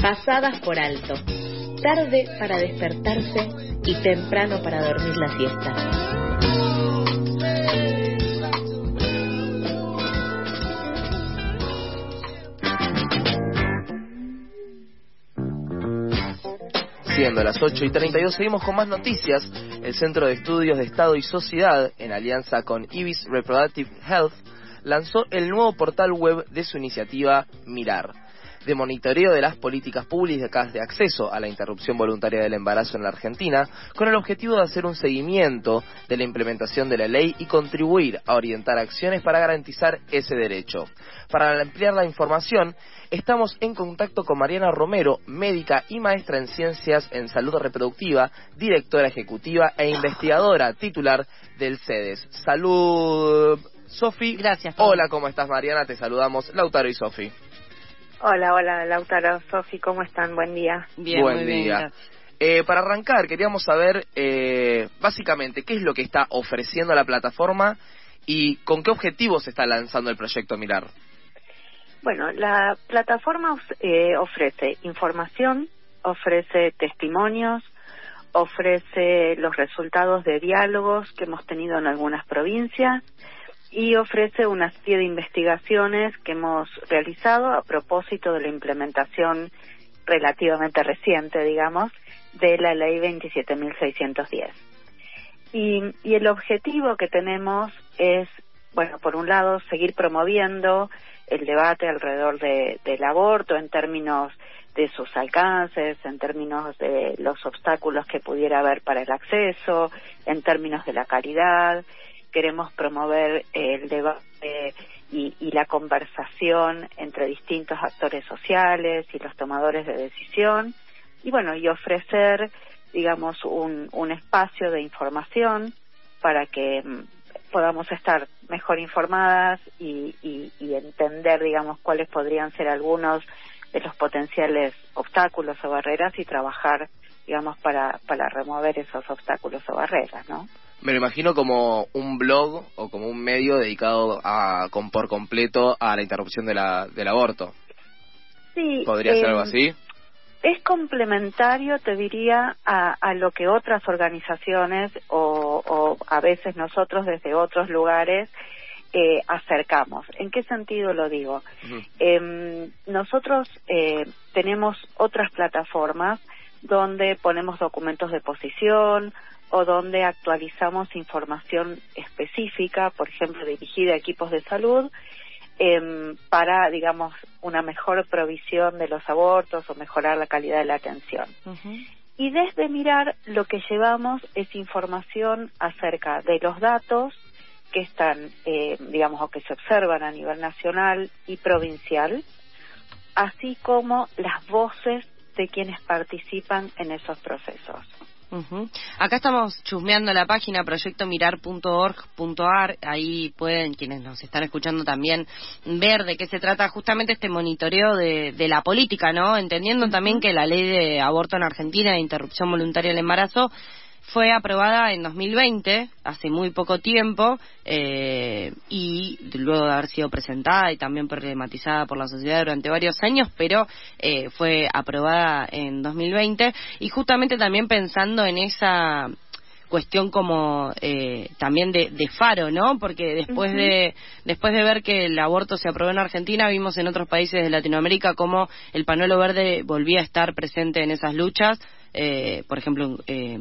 pasadas por alto, tarde para despertarse y temprano para dormir la siesta. Siendo las 8 y 32, seguimos con más noticias. El Centro de Estudios de Estado y Sociedad, en alianza con Ibis Reproductive Health, lanzó el nuevo portal web de su iniciativa Mirar, de monitoreo de las políticas públicas de acceso a la interrupción voluntaria del embarazo en la Argentina, con el objetivo de hacer un seguimiento de la implementación de la ley y contribuir a orientar acciones para garantizar ese derecho. Para ampliar la información, estamos en contacto con Mariana Romero, médica y maestra en ciencias en salud reproductiva, directora ejecutiva e investigadora titular del CEDES. Salud, Sofi. Gracias. Hola, ¿cómo estás, Mariana? Te saludamos, Lautaro y Sofi. Hola, hola, Lautaro, Sofi, ¿cómo están? Buen día. Bien, Buen muy bien, día. gracias. Eh, para arrancar, queríamos saber eh, básicamente qué es lo que está ofreciendo la plataforma y con qué objetivos se está lanzando el proyecto Mirar. Bueno, la plataforma of- eh, ofrece información, ofrece testimonios, ofrece los resultados de diálogos que hemos tenido en algunas provincias y ofrece una serie de investigaciones que hemos realizado a propósito de la implementación relativamente reciente, digamos, de la ley 27.610. Y, y el objetivo que tenemos es, bueno, por un lado, seguir promoviendo el debate alrededor de- del aborto en términos de sus alcances, en términos de los obstáculos que pudiera haber para el acceso, en términos de la calidad. Queremos promover el debate y, y la conversación entre distintos actores sociales y los tomadores de decisión y bueno y ofrecer digamos un, espacio de información para que mm, podamos estar mejor informadas y, y, y entender digamos cuáles podrían ser algunos de los potenciales obstáculos o barreras y trabajar digamos para para remover esos obstáculos o barreras no Me lo imagino como un blog o como un medio dedicado a, con, por completo a la interrupción de la, del aborto. sí ¿Podría ser em, algo así? es complementario, te diría, a, a lo que otras organizaciones o, o a veces nosotros desde otros lugares eh, acercamos. ¿En qué sentido lo digo? Ujú. Em, nosotros eh, tenemos otras plataformas donde ponemos documentos de posición o donde actualizamos información específica, por ejemplo, dirigida a equipos de salud, em, para, digamos, una mejor provisión de los abortos o mejorar la calidad de la atención. Y desde Mirar lo que llevamos es información acerca de los datos que están, eh, digamos, o que se observan a nivel nacional y provincial, así como las voces de quienes participan en esos procesos. Ujú. Acá estamos chusmeando la página proyectomirar.org.ar. Ahí pueden, quienes nos están escuchando también, ver de qué se trata justamente este monitoreo de, de la política, ¿no? Entendiendo también que la ley de aborto en Argentina, de interrupción voluntaria del embarazo, fue aprobada en 2020, hace muy poco tiempo, eh, y luego de haber sido presentada y también problematizada por la sociedad durante varios años, pero eh, fue aprobada en 2020 y justamente también pensando en esa cuestión como eh, también de, de faro, ¿no? Porque después de después de ver que el aborto se aprobó en Argentina, vimos en otros países de Latinoamérica cómo el panuelo verde volvía a estar presente en esas luchas, eh, por ejemplo, eh,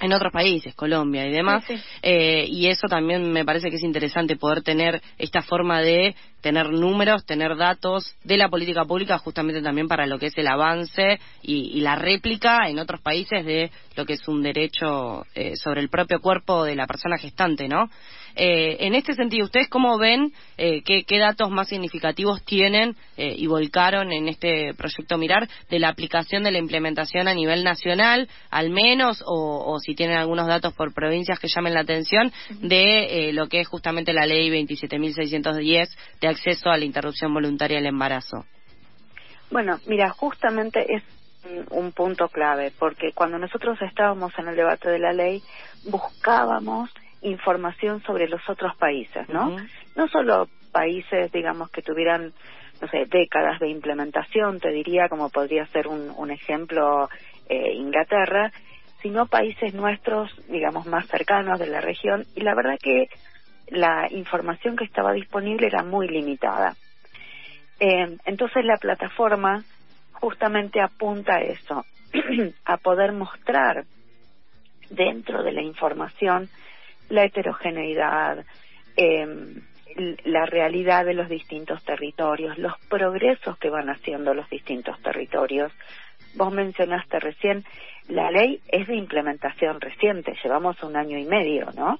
en otros países, Colombia y demás, Sí, sí. eh, y eso también me parece que es interesante poder tener esta forma de tener números, tener datos de la política pública justamente también para lo que es el avance y, la réplica en otros países de lo que es un derecho eh, sobre el propio cuerpo de la persona gestante, ¿no? Eh, en este sentido, ¿ustedes cómo ven eh, qué, qué datos más significativos tienen eh, y volcaron en este proyecto Mirar de la aplicación de la implementación a nivel nacional, al menos, o, o si tienen algunos datos por provincias que llamen la atención de eh, lo que es justamente la ley 27.610 de acceso a la interrupción voluntaria del embarazo? Bueno, mira, justamente es un- un punto clave, porque cuando nosotros estábamos en el debate de la ley, buscábamos información sobre los otros países, ¿no? No solo países, digamos, que tuvieran no sé, décadas de implementación, te diría, como podría ser un, un ejemplo eh, Inglaterra, sino países nuestros, digamos, más cercanos de la región, y la verdad que la información que estaba disponible era muy limitada. Eh, entonces la plataforma justamente apunta a eso, a poder mostrar dentro de la información la heterogeneidad, eh, la realidad de los distintos territorios, los progresos que van haciendo los distintos territorios. Vos mencionaste recién, la ley es de implementación reciente, llevamos un año y medio, ¿no?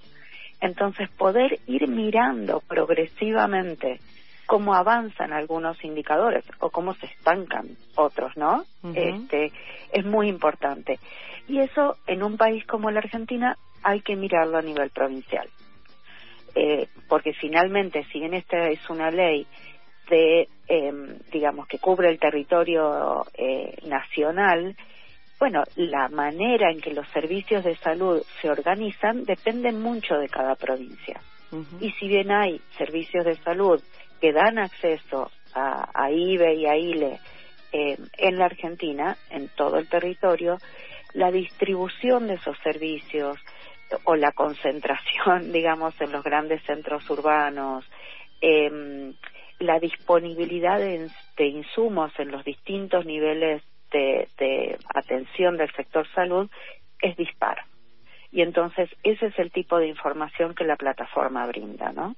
Entonces, poder ir mirando progresivamente cómo avanzan algunos indicadores o cómo se estancan otros, ¿no? Este es muy importante. Y eso en un país como la Argentina hay que mirarlo a nivel provincial. Eh, porque finalmente, si bien esta es una ley de, eh, digamos, que cubre el territorio eh, nacional, bueno, la manera en que los servicios de salud se organizan depende mucho de cada provincia. Y si bien hay servicios de salud que dan acceso a, a IBE y a ILE eh, en la Argentina, en todo el territorio, la distribución de esos servicios o la concentración, digamos, en los grandes centros urbanos, eh, la disponibilidad de, de, insumos en los distintos niveles de, de atención del sector salud es dispar y entonces ese es el tipo de información que la plataforma brinda, ¿no?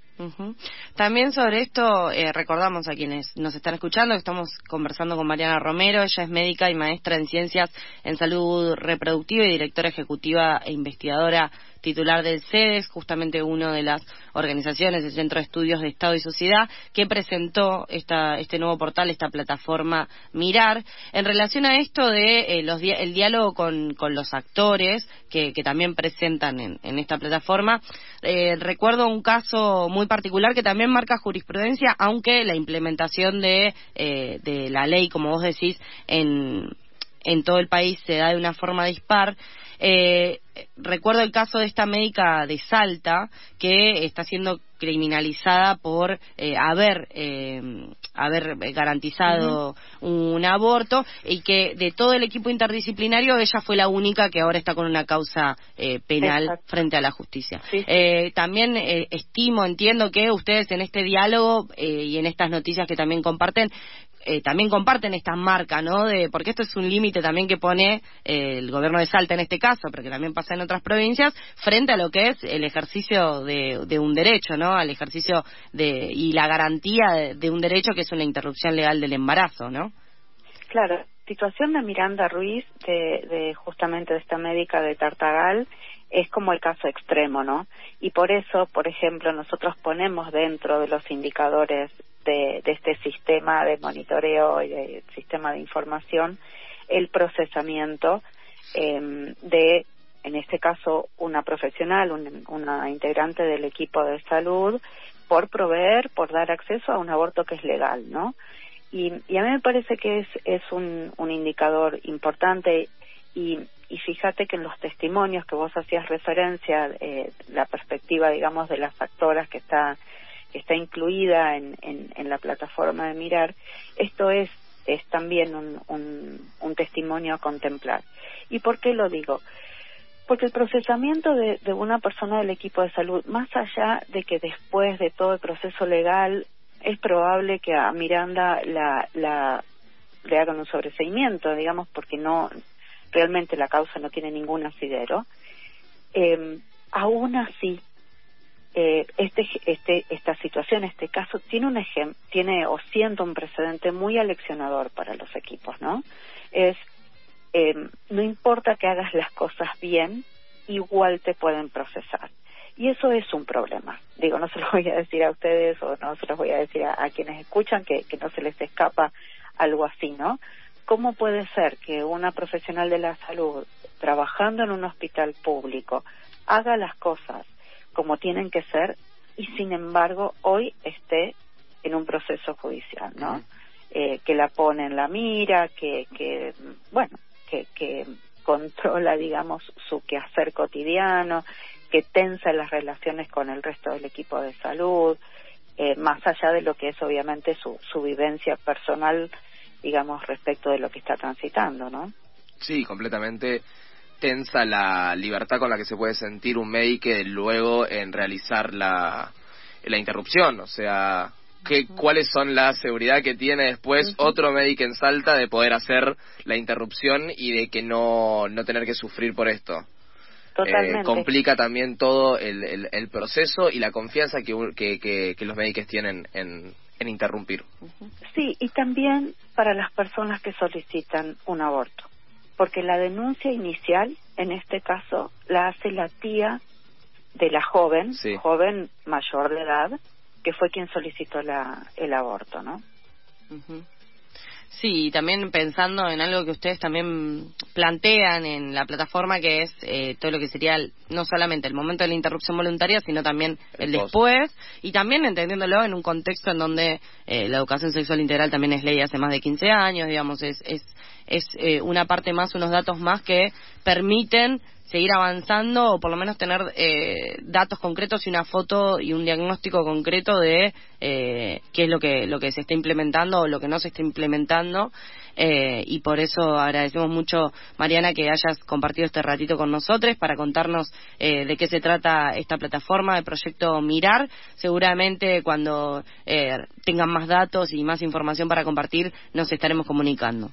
También sobre esto eh, recordamos a quienes nos están escuchando que estamos conversando con Mariana Romero, ella es médica y maestra en ciencias en salud reproductiva y directora ejecutiva e investigadora titular del CEDES, justamente una de las organizaciones del Centro de Estudios de Estado y Sociedad, que presentó esta, este nuevo portal, esta plataforma Mirar. En relación a esto de eh, los, el diálogo con, con los actores que, que también presentan en, en esta plataforma, eh, recuerdo un caso muy particular que también marca jurisprudencia, aunque la implementación de, eh, de la ley, como vos decís, en, en todo el país se da de una forma dispar. Eh, recuerdo el caso de esta médica de Salta que está siendo criminalizada por eh, haber eh, haber garantizado un aborto y que de todo el equipo interdisciplinario ella fue la única que ahora está con una causa eh, penal frente a la justicia. Eh, también eh, estimo, entiendo que ustedes en este diálogo y en estas noticias que también comparten eh, también comparten esta marca, ¿no? De, porque esto es un límite también que pone eh, el gobierno de Salta en este caso, pero que también pasa en otras provincias, frente a lo que es el ejercicio de, de un derecho, ¿no? Al ejercicio de, y la garantía de, de, un derecho que es una interrupción legal del embarazo, ¿no? Claro, situación de Miranda Ruiz, de, de justamente de esta médica de Tartagal, es como el caso extremo, ¿no? Y por eso, por ejemplo, nosotros ponemos dentro de los indicadores de, este sistema de monitoreo y de sistema de información el procesamiento eh, de, en este caso, una profesional, un, una integrante del equipo de salud, por proveer, por dar acceso a un aborto que es legal, ¿no? Y, y a mí me parece que es, es un, un indicador importante y, y fíjate que en los testimonios que vos hacías referencia, eh, la perspectiva, digamos, de las actoras que está está incluida en, en, en la plataforma de Mirar, esto es es también un, un, un, testimonio a contemplar. ¿Y por qué lo digo? Porque el procesamiento de, de, una persona del equipo de salud, más allá de que después de todo el proceso legal es probable que a Miranda la, la le hagan un sobreseimiento, digamos, porque no realmente la causa no tiene ningún asidero, eh, aún así eh, este, este, esta situación, este caso, tiene un ejemplo, tiene o siento un precedente muy aleccionador para los equipos, ¿no? Es, eh, no importa que hagas las cosas bien, igual te pueden procesar. Y eso es un problema. Digo, no se lo voy a decir a ustedes o no se los voy a decir a, a quienes escuchan que, que no se les escapa algo así, ¿no? ¿Cómo puede ser que una profesional de la salud, trabajando en un hospital público, haga las cosas como tienen que ser y sin embargo hoy esté en un proceso judicial, ¿no? eh, que la pone en la mira, que, que bueno, que, que controla, digamos, su quehacer cotidiano, que tensa las relaciones con el resto del equipo de salud, eh, más allá de lo que es obviamente su, su vivencia personal, digamos, respecto de lo que está transitando, ¿no? Sí, completamente tensa la libertad con la que se puede sentir un médico luego en realizar la, la interrupción, o sea, ¿qué, ¿cuáles son la seguridad que tiene después otro médico en Salta de poder hacer la interrupción y de que no, no tener que sufrir por esto? Totalmente. Eh, complica también todo el, el, proceso y la confianza que, que, que, los médicos tienen en, en interrumpir. Sí, y también para las personas que solicitan un aborto, porque la denuncia inicial, en este caso, la hace la tía de la joven, joven mayor de edad, que fue quien solicitó la, el aborto, ¿no? Sí, también pensando en algo que ustedes también plantean en la plataforma, que es eh, todo lo que sería no solamente el momento de la interrupción voluntaria, sino también el, después, y también entendiéndolo en un contexto en donde eh, la educación sexual integral también es ley hace más de 15 años, digamos, es, es, es eh, una parte más, unos datos más que permiten seguir avanzando o por lo menos tener eh, datos concretos y una foto y un diagnóstico concreto de eh, qué es lo que lo que se está implementando o lo que no se está implementando. Eh, y por eso agradecemos mucho Mariana que hayas compartido este ratito con nosotros para contarnos de qué se trata esta plataforma de proyecto Mirar. Seguramente cuando tengan más datos y más información para compartir nos estaremos comunicando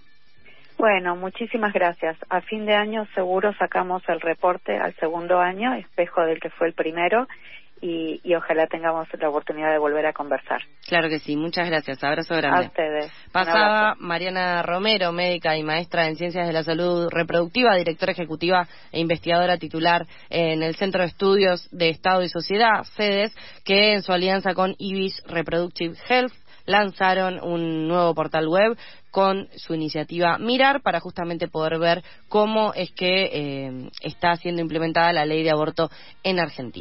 bueno, muchísimas gracias. A fin de año seguro sacamos el reporte al segundo año, espejo del que fue el primero, y, ojalá tengamos la oportunidad de volver a conversar. Claro que sí, muchas gracias. Abrazo grande. A ustedes. Pasaba Mariana Romero, médica y maestra en Ciencias de la Salud Reproductiva, directora ejecutiva e investigadora titular en el Centro de Estudios de Estado y Sociedad, CEDES, que en su alianza con IBIS Reproductive Health lanzaron un nuevo portal web con su iniciativa Mirar para justamente poder ver cómo es que eh, está siendo implementada la ley de aborto en Argentina.